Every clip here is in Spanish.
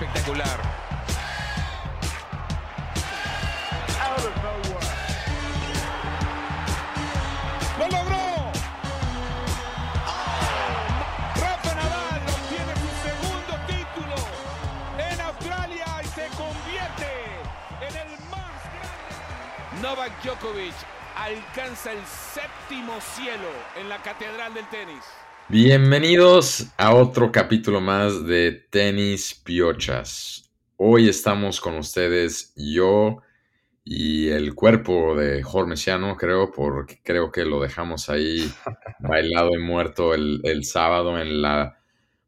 Espectacular. ¡Lo logró! Rafa Nadal obtiene su segundo título en Australia y se convierte en el más grande. Novak Djokovic alcanza el séptimo cielo en la catedral del tenis. Bienvenidos a otro capítulo más de Tenis Piochas. Hoy estamos con ustedes yo y el cuerpo de Jorge Mesiano, creo, porque creo que lo dejamos ahí bailado y muerto el, el sábado en la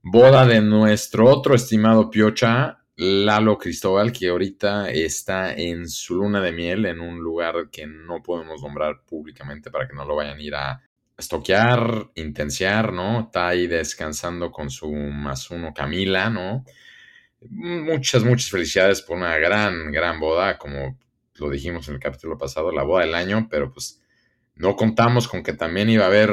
boda de nuestro otro estimado Piocha, Lalo Cristóbal, que ahorita está en su luna de miel en un lugar que no podemos nombrar públicamente para que no lo vayan a ir a estoquear, intensiar, ¿no? Está ahí descansando con su más uno Camila, ¿no? Muchas, muchas felicidades por una gran, gran boda, como lo dijimos en el capítulo pasado, la boda del año, pero pues no contamos con que también iba a haber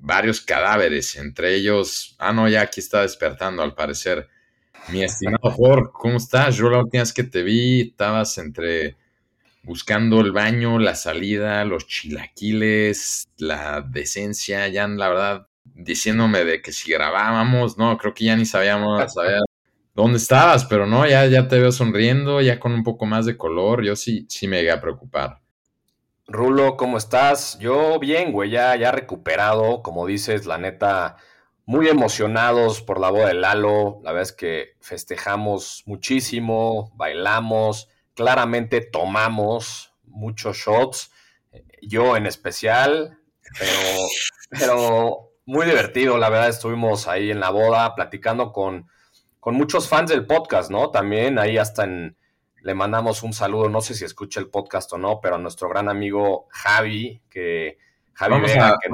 varios cadáveres, entre ellos, ah, no, ya aquí está despertando al parecer. Mi estimado Jorge, ¿cómo estás? Yo la última vez que te vi, estabas entre buscando el baño, la salida, los chilaquiles, la decencia, ya la verdad, diciéndome de que si grabábamos, no, creo que ya ni sabíamos dónde estabas, pero no, ya, ya te veo sonriendo, ya con un poco más de color, yo sí, sí me llegué a preocupar. Rulo, ¿cómo estás? Yo bien, güey, ya, ya recuperado, como dices, la neta, muy emocionados por la boda de Lalo, la verdad es que festejamos muchísimo, bailamos, claramente tomamos muchos shots, yo en especial, pero, pero muy divertido, la verdad, estuvimos ahí en la boda platicando con, con muchos fans del podcast, ¿no? También ahí hasta en, le mandamos un saludo, no sé si escucha el podcast o no, pero a nuestro gran amigo Javi, que Javi Vega, a, que...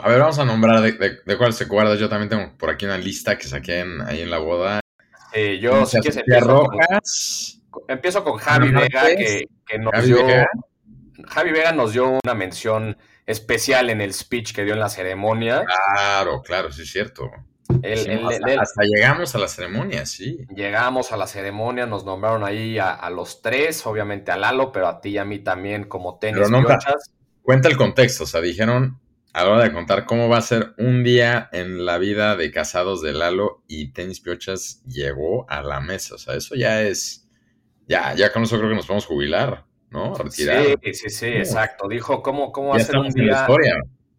a, ver, vamos a nombrar de, de, de, cuál se guarda. Yo también tengo por aquí una lista que saqué en, ahí en la boda. Eh, yo, si quieres, empiezo Rojas. Empiezo con Javi Vega, que, que nos Javi dio. Vega. Javi Vega nos dio una mención especial en el speech que dio en la ceremonia. Claro, claro, sí es cierto. El, Sí, el- hasta, el- hasta llegamos a la ceremonia, sí. Llegamos a la ceremonia, nos nombraron ahí a, a los tres, obviamente a Lalo, pero a ti y a mí también como tenis Pero no, piochas. Cuenta el contexto, o sea, dijeron a la hora de contar cómo va a ser un día en la vida de casados de Lalo y Tenis Piochas llegó a la mesa, o sea, eso ya es, ya, ya con eso creo que nos podemos jubilar, ¿no? Retirar. Sí, sí, sí, exacto. Dijo, ¿cómo, cómo va ya a ser un estamos en la día? historia.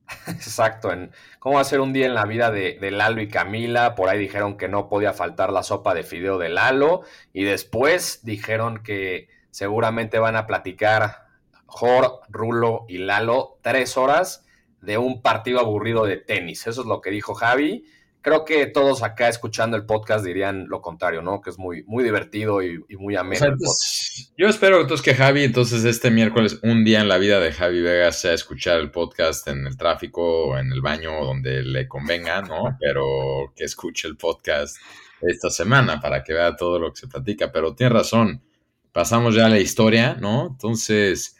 Exacto, en cómo va a ser un día en la vida de, de Lalo y Camila. Por ahí dijeron que no podía faltar la sopa de fideo de Lalo. Y después dijeron que seguramente van a platicar Jor, Rulo y Lalo tres horas de un partido aburrido de tenis. Eso es lo que dijo Javi. Creo que todos acá escuchando el podcast dirían lo contrario, ¿no? Que es muy, muy divertido y, y muy O ameno sea, entonces, yo espero entonces que Javi, entonces este miércoles, un día en la vida de Javi Vega sea escuchar el podcast en el tráfico o en el baño o donde le convenga, ¿no? Pero que escuche el podcast esta semana para que vea todo lo que se platica. Pero tiene razón, pasamos ya a la historia, ¿no? Entonces,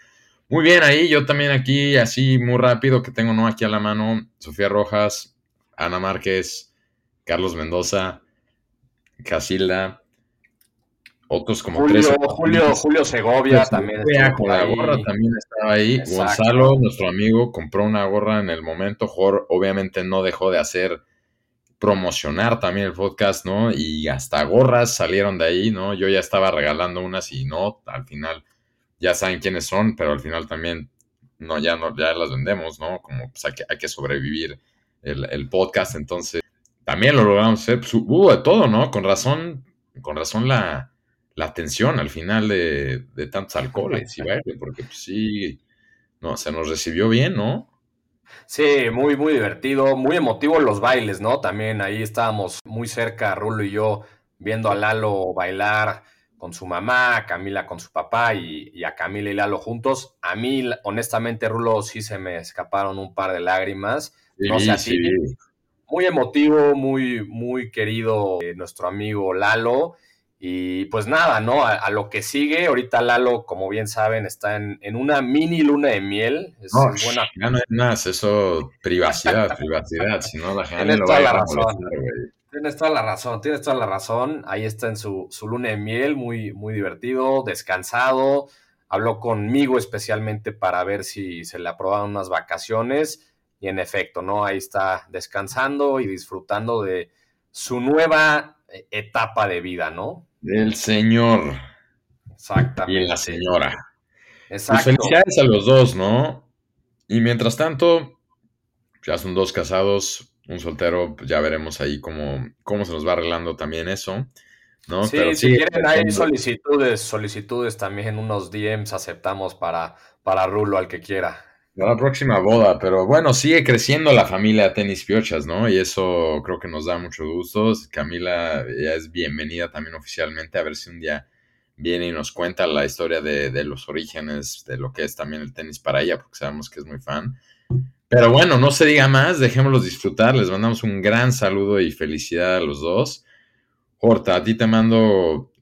muy bien ahí, yo también aquí, así muy rápido, que tengo, ¿no? Aquí a la mano, Sofía Rojas, Ana Márquez, Carlos Mendoza, Casilda, otros como Julio, tres. Julio, Julio Segovia Pues, también. Con la gorra también estaba ahí. Exacto. Gonzalo, nuestro amigo, compró una gorra en el momento. Jor, obviamente, no dejó de hacer promocionar también el podcast, ¿no? Y hasta gorras salieron de ahí, ¿no? Yo ya estaba regalando unas y no, al final ya saben quiénes son, pero al final también no, ya no, ya las vendemos, ¿no? Como pues hay que, hay que sobrevivir el, el podcast, entonces también lo logramos hacer. Pues, hubo de todo, ¿no? Con razón, con razón la, la tensión al final de, de tantos alcoholes y baile, porque pues, sí, no, se nos recibió bien, ¿no? Sí, muy, muy divertido, muy emotivo los bailes, ¿no? También ahí estábamos muy cerca, Rulo y yo, viendo a Lalo bailar con su mamá, a Camila con su papá y, y a Camila y Lalo juntos. A mí, honestamente, Rulo, sí se me escaparon un par de lágrimas. No sé ti. Muy emotivo, muy, muy querido eh, nuestro amigo Lalo. Y pues nada, ¿no? A, lo que sigue, ahorita Lalo, como bien saben, está en, una mini luna de miel. Es no, buena. Ya no es más, eso, privacidad, privacidad, si no la gente Tienes toda la razón. tienes toda la razón, tienes toda la razón. Ahí está en su, su luna de miel, muy, muy divertido, descansado. Habló conmigo especialmente para ver si se le aprobaban unas vacaciones. Y en efecto, ¿no? Ahí está descansando y disfrutando de su nueva eh, etapa de vida, ¿no? Del señor. Exactamente. Y la señora. Pues Exacto. felicidades a los dos, ¿no? Y mientras tanto, ya son dos casados, un soltero, pues ya veremos ahí cómo, cómo se nos va arreglando también eso. ¿no? Sí, si quieren hay solicitudes, solicitudes también, unos DMs aceptamos para, para Rulo al que quiera. La próxima boda, pero bueno, sigue creciendo la familia Tenis Piochas, ¿no? Y eso creo que nos da mucho gusto. Camila ya es bienvenida también oficialmente, a ver si un día viene y nos cuenta la historia de, los orígenes, de lo que es también el tenis para ella, porque sabemos que es muy fan. Pero bueno, no se diga más, dejémoslos disfrutar. Les mandamos un gran saludo y felicidad a los dos. Horta, a ti te mando,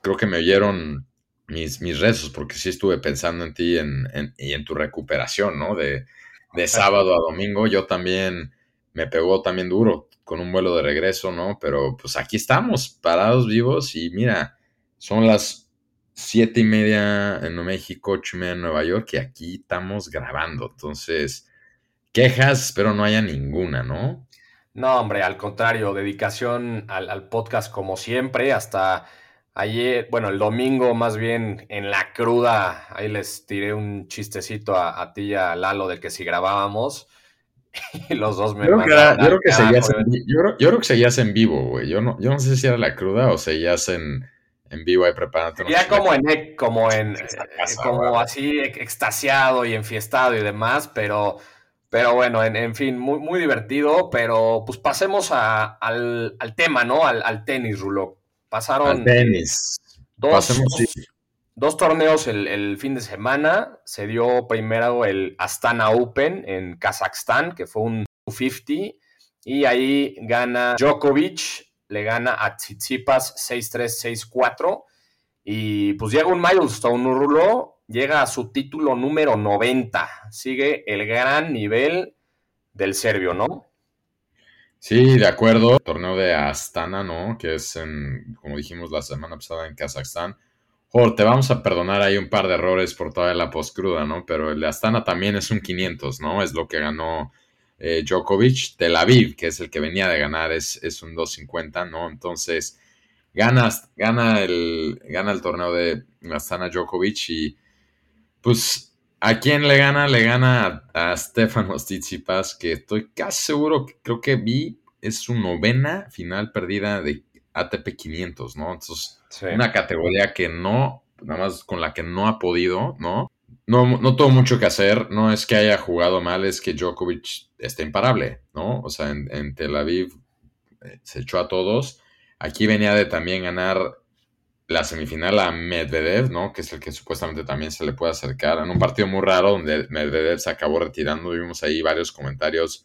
creo que me oyeron mis, mis rezos, porque sí estuve pensando en ti en, y en tu recuperación, ¿no? De, de sábado a domingo. Yo también me pegó también duro con un vuelo de regreso, ¿no? Pero pues aquí estamos, parados vivos y mira, son las siete y media en México, ocho y media en Nueva York y aquí estamos grabando. Entonces, quejas, pero no haya ninguna, ¿no? No, hombre, al contrario, dedicación al, al podcast como siempre, hasta Ayer, bueno, el domingo más bien en la cruda, ahí les tiré un chistecito a, ti y a Lalo de que si grabábamos, y los dos me yo creo, yo, creo que seguías en, yo, creo, que seguías en vivo, güey. Yo no, yo no sé si era la cruda o seguías en, en vivo ahí preparándote. Ya como en, como en, eh, como así extasiado y enfiestado y demás, pero, pero bueno, en, fin, muy, muy divertido, pero pues pasemos al, al tema, ¿no? Al, al tenis, Rulo. Pasaron Dos, torneos el, fin de semana. Se dio primero el Astana Open en Kazajstán, que fue un 250. Y ahí gana Djokovic, le gana a Tsitsipas 6-3, 6-4. Y pues llega un milestone, Rulo, llega a su título número 90. Sigue el gran nivel del serbio, ¿no? Sí, de acuerdo. Torneo de Astana, ¿no? Que es, en, como dijimos la semana pasada, en Kazajstán. Joder, te vamos a perdonar ahí un par de errores por toda la postcruda, ¿no? Pero el de Astana también es un 500, ¿no? Es lo que ganó eh, Djokovic. Tel Aviv, que es el que venía de ganar, es, es un 250, ¿no? Entonces, gana, gana, el, gana el torneo de Astana Djokovic y pues ¿A quién le gana? Le gana a, Stefano Tsitsipas, que estoy casi seguro, que creo que vi, es su novena final perdida de ATP 500, ¿no? Entonces, una categoría que no, nada más con la que no ha podido, ¿no? No, no tuvo mucho que hacer, no es que haya jugado mal, es que Djokovic está imparable, ¿no? O sea, en, en Tel Aviv eh, se echó a todos. Aquí venía de también ganar la semifinal a Medvedev, ¿no? Que es el que supuestamente también se le puede acercar. En un partido muy raro donde Medvedev se acabó retirando. Vimos ahí varios comentarios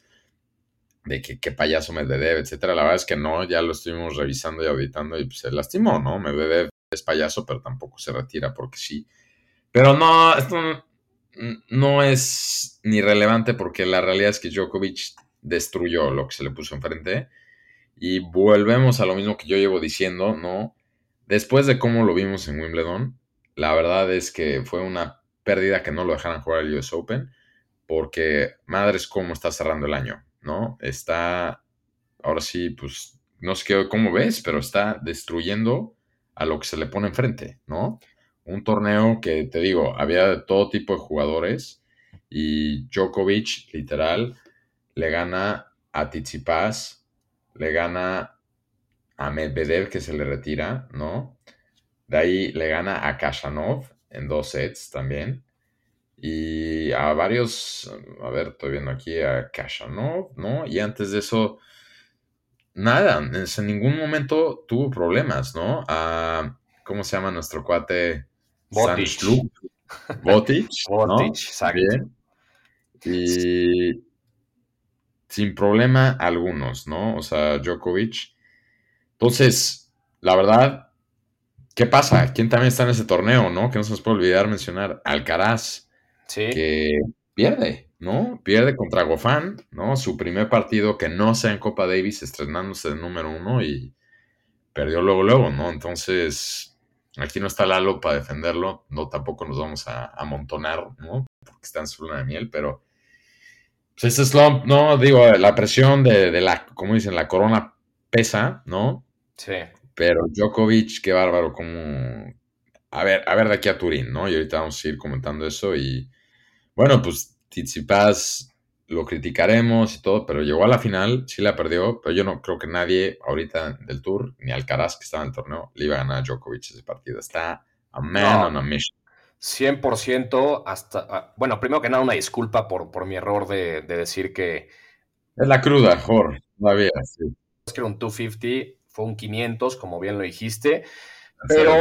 de que qué payaso Medvedev, etcétera. La verdad es que no, ya lo estuvimos revisando y auditando y se lastimó, ¿no? Medvedev es payaso, pero tampoco se retira porque sí. Pero no, esto no es ni relevante porque la realidad es que Djokovic destruyó lo que se le puso enfrente. Y volvemos a lo mismo que yo llevo diciendo, ¿no? Después de cómo lo vimos en Wimbledon, la verdad es que fue una pérdida que no lo dejaran jugar al US Open, porque madres cómo está cerrando el año, ¿no? Está, ahora sí, pues, no sé qué, cómo ves, pero está destruyendo a lo que se le pone enfrente, ¿no? Un torneo que, te digo, había de todo tipo de jugadores y Djokovic, literal, le gana a Tsitsipas, le gana a Medvedev que se le retira, ¿no? De ahí le gana a Kashanov en dos sets también. Y a varios, a ver, estoy viendo aquí a Kashanov, ¿no? Y antes de eso, nada, en ningún momento tuvo problemas, ¿no? A, ¿Cómo se llama nuestro cuate? Botic. Botic, ¿no? exacto. Y sin problema algunos, ¿no? O sea, Djokovic entonces, la verdad, ¿qué pasa? ¿Quién también está en ese torneo, no? Que no se nos puede olvidar mencionar. Alcaraz. Sí. Que pierde, ¿no? Pierde contra Gofán, ¿no? Su primer partido que no sea en Copa Davis, estrenándose de número uno y perdió luego, luego, ¿no? Entonces, aquí no está Lalo para defenderlo, no tampoco nos vamos a amontonar, ¿no? Porque está en su luna de miel, pero pues ese slump, no, digo, la presión de, de, la, como dicen, la corona pesa, ¿no? Sí. Pero Djokovic, qué bárbaro, como... A ver, a ver de aquí a Turín, ¿no? Y ahorita vamos a ir comentando eso y... Bueno, pues Tsitsipas lo criticaremos y todo, pero llegó a la final, sí la perdió, pero yo no creo que nadie ahorita del Tour, ni Alcaraz que estaba en el torneo, le iba a ganar a Djokovic ese partido. Está a man on a mission. 100% hasta, ah, bueno, primero que nada una disculpa por, por mi error de, de decir que... Es la cruda, Jorge, todavía, sí. Es que era un 250, fue un 500, como bien lo dijiste, pero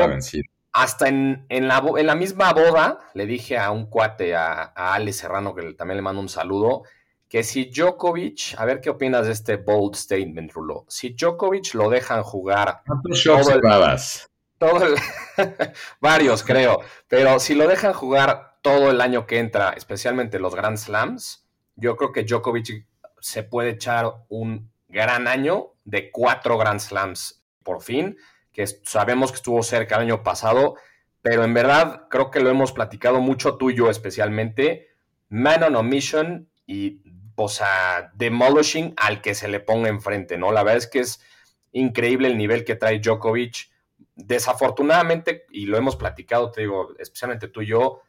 hasta en, en, la, en, la, misma boda le dije a un cuate, a, a Ale Serrano, que también le mando un saludo, que si Djokovic, a ver qué opinas de este bold statement, Rulo, si Djokovic lo dejan jugar... ¿Cuántos shots todo el, varios creo, pero si lo dejan jugar todo el año que entra, especialmente los Grand Slams, yo creo que Djokovic se puede echar un gran año de cuatro Grand Slams por fin, que sabemos que estuvo cerca el año pasado, pero en verdad creo que lo hemos platicado mucho tú y yo especialmente, man on a mission y, o sea, demolishing al que se le ponga enfrente, ¿no? La verdad es que es increíble el nivel que trae Djokovic desafortunadamente, y lo hemos platicado, te digo, especialmente tú y yo,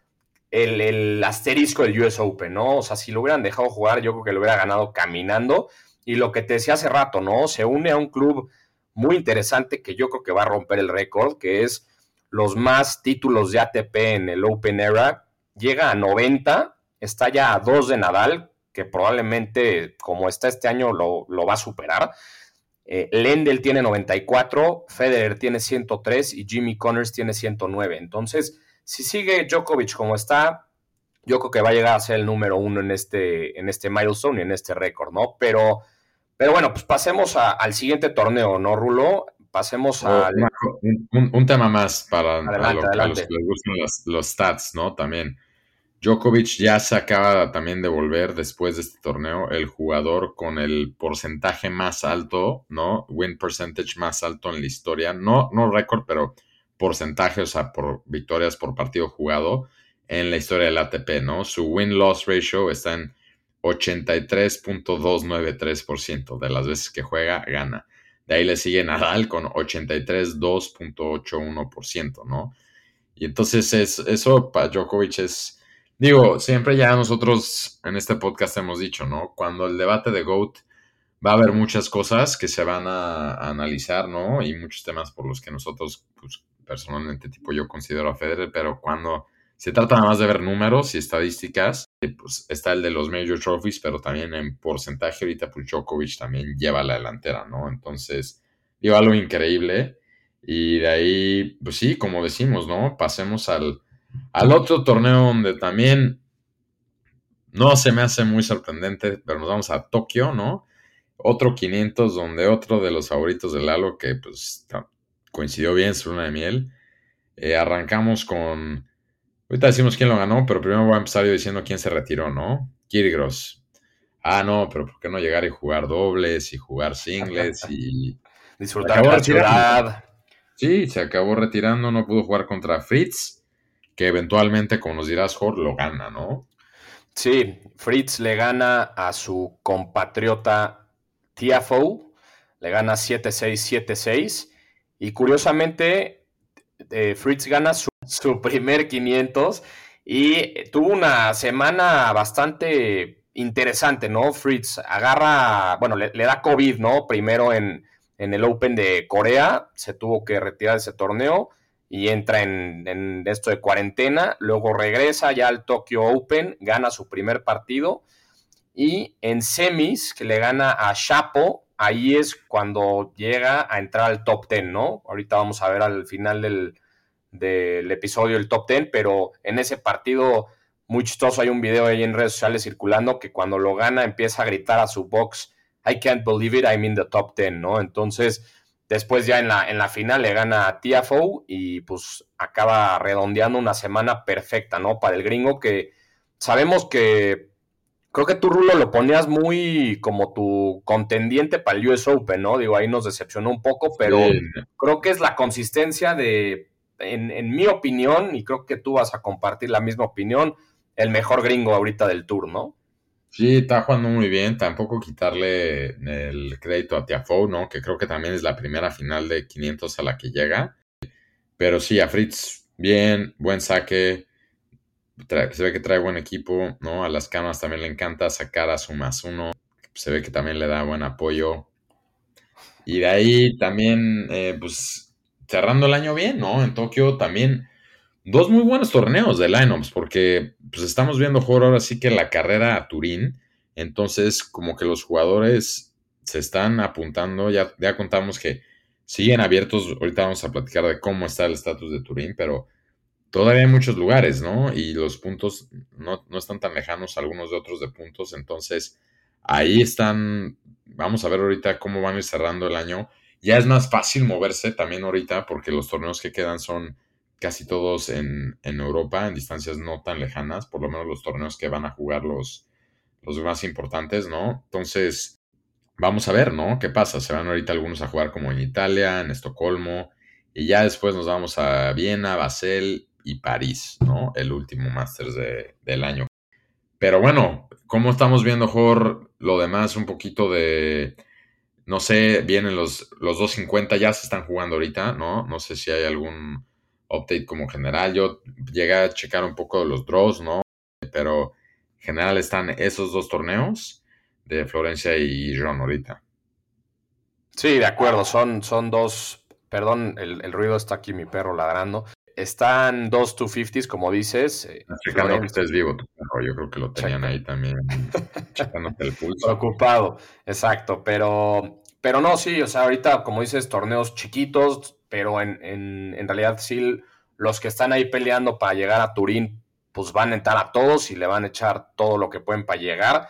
el, asterisco del US Open, ¿no? O sea, si lo hubieran dejado jugar, yo creo que lo hubiera ganado caminando. Y lo que te decía hace rato, ¿no? Se une a un club muy interesante que yo creo que va a romper el récord, que es los más títulos de ATP en el Open Era. Llega a 90, está ya a 2 de Nadal, que probablemente, como está este año, lo, lo va a superar. Eh, Lendl tiene 94, Federer tiene 103 y Jimmy Connors tiene 109. Entonces, si sigue Djokovic como está, yo creo que va a llegar a ser el número uno en este, en este milestone y en este récord, ¿no? Pero, pero bueno, pues pasemos al siguiente torneo, ¿no, Rulo? Pasemos a... un, tema más para, los que les gustan los stats, ¿no? También. Djokovic ya se acaba también de volver después de este torneo el jugador con el porcentaje más alto, ¿no? Win percentage más alto en la historia. No, no récord, pero porcentaje, o sea, por victorias por partido jugado en la historia del ATP, ¿no? Su win-loss ratio está en 83.293% de las veces que juega, gana. De ahí le sigue Nadal con 83.281%, ¿no? Y entonces es, eso para Djokovic es Digo, siempre ya nosotros en este podcast hemos dicho, ¿no? Cuando el debate de GOAT va a haber muchas cosas que se van a, analizar, ¿no? Y muchos temas por los que nosotros, pues, personalmente, tipo, yo considero a Federer, pero cuando se trata nada más de ver números y estadísticas, eh, pues está el de los Major Trophies, pero también en porcentaje ahorita, pues también lleva la delantera, ¿no? Entonces, digo, algo increíble. Y de ahí, pues sí, como decimos, ¿no? Pasemos al al otro torneo donde también no se me hace muy sorprendente, pero nos vamos a Tokio, ¿no? Otro 500 donde otro de los favoritos del Lalo que pues coincidió bien su luna de miel. Eh, arrancamos con... Ahorita decimos quién lo ganó, pero primero voy a empezar yo diciendo quién se retiró, ¿no? Kirgros. Ah, no, pero ¿por qué no llegar y jugar dobles y jugar singles y... Disfrutar de la ciudad. Sí, se acabó retirando, no pudo jugar contra Fritz que eventualmente, como nos dirás, Jorge, lo gana, ¿no? Sí, Fritz le gana a su compatriota Tiafoe, le gana 7-6, 7-6, y curiosamente eh, Fritz gana su, primer 500 y tuvo una semana bastante interesante, ¿no? Fritz agarra, bueno, le, da COVID, ¿no? Primero en, en el Open de Corea, se tuvo que retirar de ese torneo y entra en, esto de cuarentena, luego regresa ya al Tokyo Open, gana su primer partido y en semis, que le gana a Chapo, ahí es cuando llega a entrar al top 10, ¿no? Ahorita vamos a ver al final del, del episodio el top 10, pero en ese partido muy chistoso hay un video ahí en redes sociales circulando que cuando lo gana empieza a gritar a su box, I can't believe it, I'm in the top 10, ¿no? Entonces Después ya en la, en la final le gana a TFO y pues acaba redondeando una semana perfecta, ¿no? Para el gringo que sabemos que creo que tú, Rulo, lo ponías muy como tu contendiente para el US Open, ¿no? Digo, ahí nos decepcionó un poco, pero creo que es la consistencia de, en, en, mi opinión, y creo que tú vas a compartir la misma opinión, el mejor gringo ahorita del tour, ¿no? Sí, está jugando muy bien. Tampoco quitarle el crédito a Tiafoe, ¿no? Que creo que también es la primera final de 500 a la que llega. Pero sí, a Fritz, bien, buen saque. se ve que trae buen equipo, ¿no? A las camas también le encanta sacar a su más uno. Se ve que también le da buen apoyo. Y de ahí también, eh, pues, cerrando el año bien, ¿no? En Tokio también dos muy buenos torneos de lineups, porque pues estamos viendo jugar ahora sí que la carrera a Turín, entonces como que los jugadores se están apuntando, ya, ya contamos que siguen abiertos, ahorita vamos a platicar de cómo está el estatus de Turín, pero todavía hay muchos lugares, ¿no? Y los puntos no, no están tan lejanos algunos de otros de puntos, entonces ahí están, vamos a ver ahorita cómo van a ir cerrando el año. Ya es más fácil moverse también ahorita porque los torneos que quedan son casi todos en, Europa, en distancias no tan lejanas, por lo menos los torneos que van a jugar los, los más importantes, ¿no? Entonces, vamos a ver, ¿no? ¿Qué pasa? Se van ahorita algunos a jugar como en Italia, en Estocolmo, y ya después nos vamos a Viena, Basel y París, ¿no? El último Masters del año. Pero bueno, ¿cómo estamos viendo, Jor? Lo demás, un poquito de, no sé, vienen los, los 250, ya se están jugando ahorita, ¿no? No sé si hay algún update como general. Yo llegué a checar un poco los draws, ¿no? Pero en general están esos dos torneos de Florencia y John ahorita. Sí, de acuerdo, son, son dos, perdón, el, ruido está aquí mi perro ladrando. Están dos 250s, como dices. Eh, checando que estés vivo, tu perro. Yo creo que lo tenían ahí también, checándote el pulso. Preocupado, exacto. Pero, pero no, sí, o sea, ahorita, como dices, torneos chiquitos, pero en, en, realidad sí los que están ahí peleando para llegar a Turín, pues van a entrar a todos y le van a echar todo lo que pueden para llegar.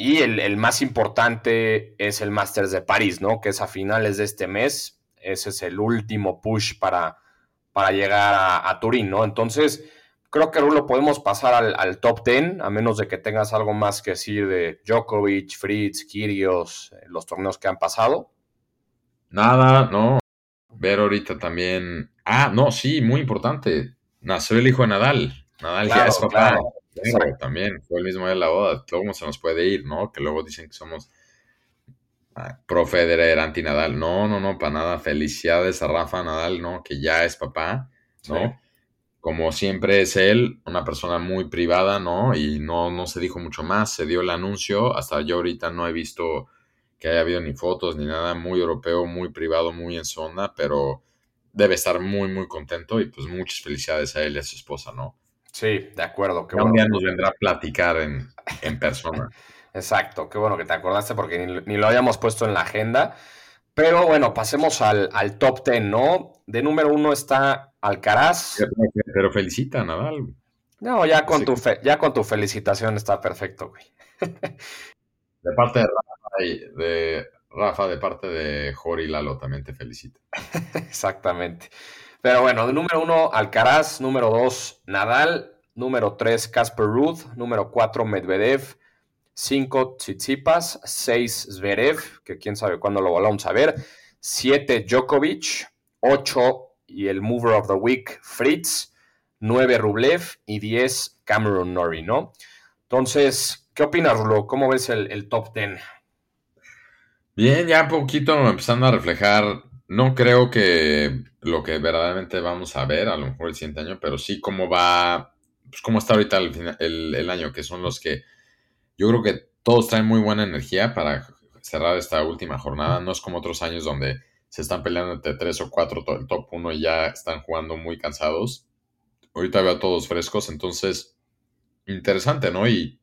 Y el, más importante es el Masters de París, ¿no? Que es a finales de este mes. Ese es el último push para, para llegar a, Turín, ¿no? Entonces, creo que lo podemos pasar al, al, top 10, a menos de que tengas algo más que decir de Djokovic, Fritz, Kyrgios, eh, los torneos que han pasado. Nada, no ver ahorita también. Ah, no, sí, muy importante. Nació el hijo de Nadal. Nadal ya es papá. también fue el mismo día de la boda. Luego se nos puede ir, ¿no? Que luego dicen que somos ah, pro Federer, anti Nadal. No, no, no, para nada. Felicidades a Rafa Nadal, ¿no? Que ya es papá, ¿no? Como siempre es él, una persona muy privada, ¿no? Y no, no se dijo mucho más. Se dio el anuncio. Hasta yo ahorita no he visto que haya habido ni fotos ni nada, muy europeo, muy privado, muy en zona, pero debe estar muy, muy contento y pues muchas felicidades a él y a su esposa, ¿no? Sí, de acuerdo. Qué un día nos vendrá a platicar en, persona. Exacto, qué bueno que te acordaste porque ni, lo habíamos puesto en la agenda. Pero bueno, pasemos al, top ten, ¿no? De número uno está Alcaraz. Pero, felicita Nadal. No, ya con, tu ya con tu felicitación está perfecto, güey. De parte de de Rafa, de parte de Jori Lalo, también te felicito. Exactamente. Pero bueno, de número uno, Alcaraz, número dos, Nadal, número tres, Casper Ruth, número cuatro, Medvedev, cinco, Tsitsipas, seis, Zverev, que quién sabe cuándo lo volvamos a ver, siete, Djokovic, ocho, y el Mover of the Week, Fritz, nueve, Rublev y diez, Cameron Norrie, ¿no? Entonces, ¿qué opinas, Rulo? ¿Cómo ves el, top ten? Bien, ya un poquito empezando a reflejar, no creo que lo que verdaderamente vamos a ver, a lo mejor el siguiente año, pero sí cómo va, pues cómo está ahorita el, año, que son los que yo creo que todos traen muy buena energía para cerrar esta última jornada. No es como otros años donde se están peleando entre tres o cuatro el top uno y ya están jugando muy cansados. Ahorita veo a todos frescos, entonces interesante, ¿no? Y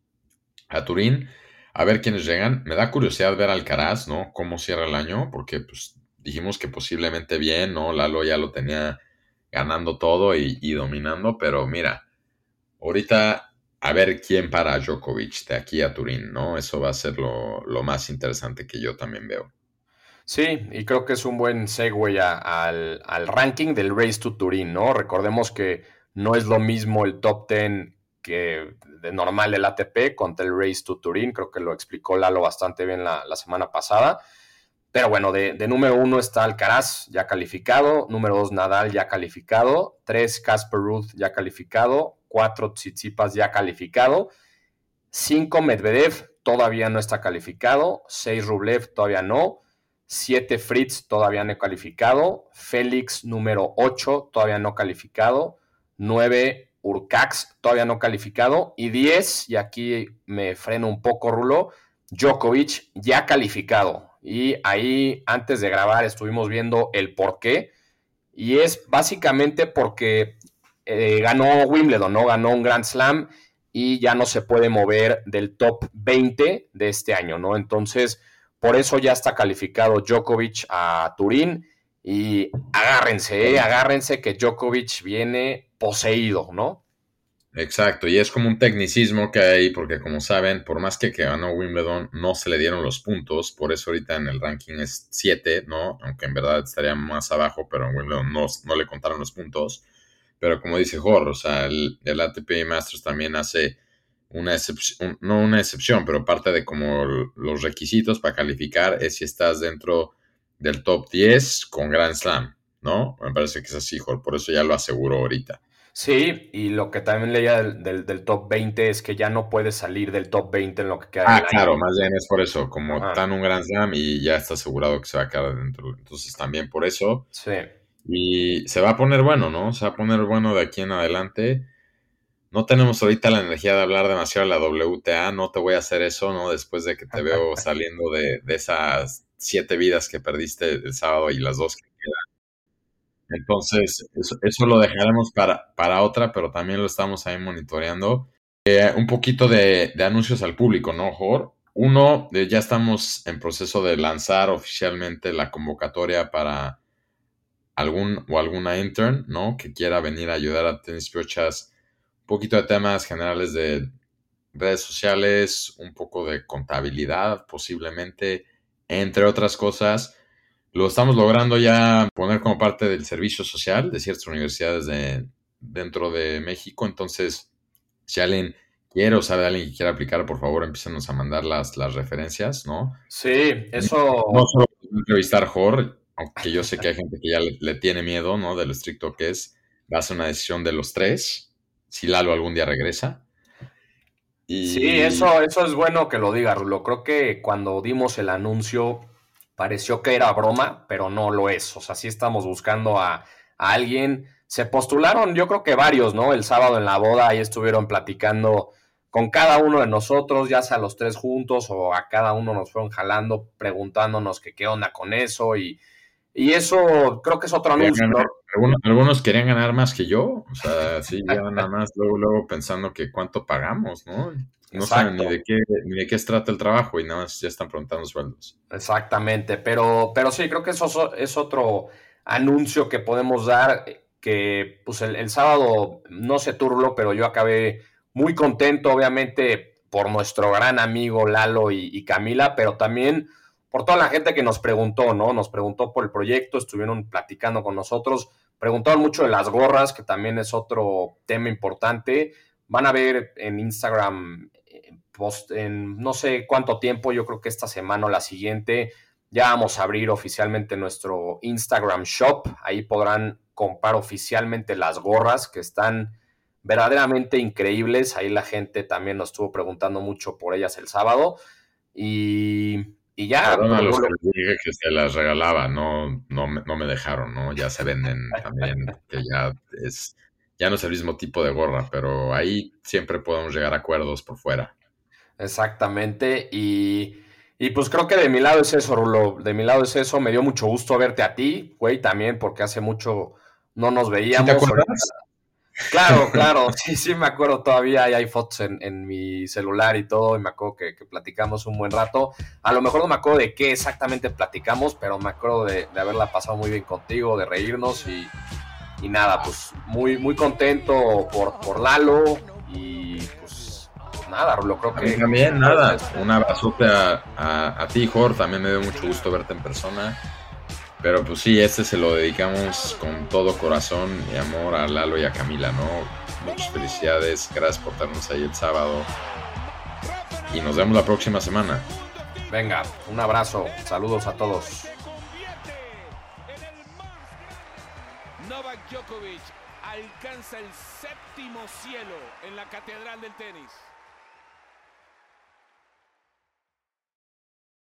a Turín a ver quiénes llegan. Me da curiosidad ver Alcaraz, ¿no? Cómo cierra el año, porque pues dijimos que posiblemente bien, ¿no? Lalo ya lo tenía ganando todo y, dominando, pero mira, ahorita a ver quién para Djokovic de aquí a Turín, ¿no? Eso va a ser lo, lo, más interesante que yo también veo. Sí, y creo que es un buen segue al, al, ranking del Race to Turín, ¿no? Recordemos que no es lo mismo el top 10 que de normal el ATP contra el Race to Turín, creo que lo explicó Lalo bastante bien la, la semana pasada. Pero bueno, de, número uno está Alcaraz, ya calificado. Número dos, Nadal, ya calificado. Tres, Casper Ruth, ya calificado. Cuatro, Tsitsipas, ya calificado. Cinco, Medvedev, todavía no está calificado. Seis, Rublev, todavía no. Siete, Fritz, todavía no calificado. Félix, número ocho, todavía no calificado. Nueve, Urcax, todavía no calificado. Y diez, y aquí me freno un poco, Rulo, Djokovic, ya calificado y ahí antes de grabar estuvimos viendo el por qué. Y es básicamente porque eh, ganó Wimbledon, ¿no? Ganó un Grand Slam y ya no se puede mover del top 20 de este año, ¿no? Entonces, por eso ya está calificado Djokovic a Turín. Y agárrense, ¿eh? agárrense que Djokovic viene poseído, ¿no? Exacto, y es como un tecnicismo que hay, porque como saben, por más que, ganó Wimbledon, no se le dieron los puntos, por eso ahorita en el ranking es 7, ¿no? Aunque en verdad estaría más abajo, pero en Wimbledon no, no le contaron los puntos. Pero como dice Jorge, o sea, el, ATP Masters también hace una excepción, no una excepción, pero parte de como los requisitos para calificar es si estás dentro del top 10 con Grand Slam, ¿no? Me parece que es así, Jorge, por eso ya lo aseguro ahorita. Sí, y lo que también leía del, del, top 20 es que ya no puedes salir del top 20 en lo que queda. Ah, claro, más bien es por eso, como están un Grand Slam y ya está asegurado que se va a quedar dentro. Entonces también por eso. Sí. Y se va a poner bueno, ¿no? Se va a poner bueno de aquí en adelante. No tenemos ahorita la energía de hablar demasiado de la WTA, no te voy a hacer eso, ¿no? Después de que te veo saliendo de, de esas siete vidas que perdiste el sábado y las dos que entonces, eso, lo dejaremos para, para, otra, pero también lo estamos ahí monitoreando. Eh, un poquito de, anuncios al público, ¿no, Jor? Uno, eh, ya estamos en proceso de lanzar oficialmente la convocatoria para algún o alguna intern, ¿no? Que quiera venir a ayudar a Tenis Piochas. Un poquito de temas generales de redes sociales, un poco de contabilidad, posiblemente, entre otras cosas lo estamos logrando ya poner como parte del servicio social de ciertas universidades de, dentro de México. Entonces, si alguien quiere o sabe alguien que quiera aplicar, por favor, empícenos a mandar las, las referencias, ¿no? Sí, eso. No solo entrevistar Jor, aunque yo sé que hay gente que ya le, tiene miedo, ¿no? De lo estricto que es. Va a ser una decisión de los tres. Si Lalo algún día regresa. Y... Sí, eso, eso es bueno que lo diga, Rulo. Creo que cuando dimos el anuncio pareció que era broma, pero no lo es. O sea, sí estamos buscando a, alguien. Se postularon, yo creo que varios, ¿no? El sábado en la boda ahí estuvieron platicando con cada uno de nosotros, ya sea los tres juntos o a cada uno nos fueron jalando, preguntándonos que qué onda con eso y, y eso creo que es otro anuncio. Algunos, algunos, querían ganar más que yo, o sea, sí, ya nada más luego, luego pensando que cuánto pagamos, ¿no? No saben ni de, qué, ni de qué se trata el trabajo y nada más ya están preguntando sueldos. Exactamente, pero, pero sí, creo que eso es otro anuncio que podemos dar, que pues el, sábado no se turlo, pero yo acabé muy contento, obviamente, por nuestro gran amigo Lalo y, Camila, pero también por toda la gente que nos preguntó, ¿no? Nos preguntó por el proyecto, estuvieron platicando con nosotros, preguntaron mucho de las gorras, que también es otro tema importante. Van a ver en Instagram en no sé cuánto tiempo, yo creo que esta semana o la siguiente, ya vamos a abrir oficialmente nuestro Instagram Shop. Ahí podrán comprar oficialmente las gorras que están verdaderamente increíbles. Ahí la gente también nos estuvo preguntando mucho por ellas el sábado. Y, y ya. Perdón a los que dije que se las regalaba, no, no, no me dejaron, ¿no? Ya se venden también, que ya es, ya no es el mismo tipo de gorra, pero ahí siempre podemos llegar a acuerdos por fuera. Exactamente. Y, pues creo que de mi lado es eso, Rulo. De mi lado es eso. Me dio mucho gusto verte a ti, güey, también, porque hace mucho no nos veíamos. ¿Te acuerdas? Claro, claro, sí, sí me acuerdo todavía, hay fotos en, mi celular y todo, y me acuerdo que, platicamos un buen rato. A lo mejor no me acuerdo de qué exactamente platicamos, pero me acuerdo de, haberla pasado muy bien contigo, de reírnos y, nada, pues muy, muy contento por, por Lalo y nada, Rulo, creo que... También, nada. Un abrazote a, a, ti, Jor. También me dio mucho gusto verte en persona. Pero pues sí, este se lo dedicamos con todo corazón y amor a Lalo y a Camila, ¿no? Muchas felicidades, gracias por tenernos ahí el sábado. Y nos vemos la próxima semana. Venga, un abrazo, saludos a todos. Djokovic alcanza el séptimo cielo en la catedral del tenis.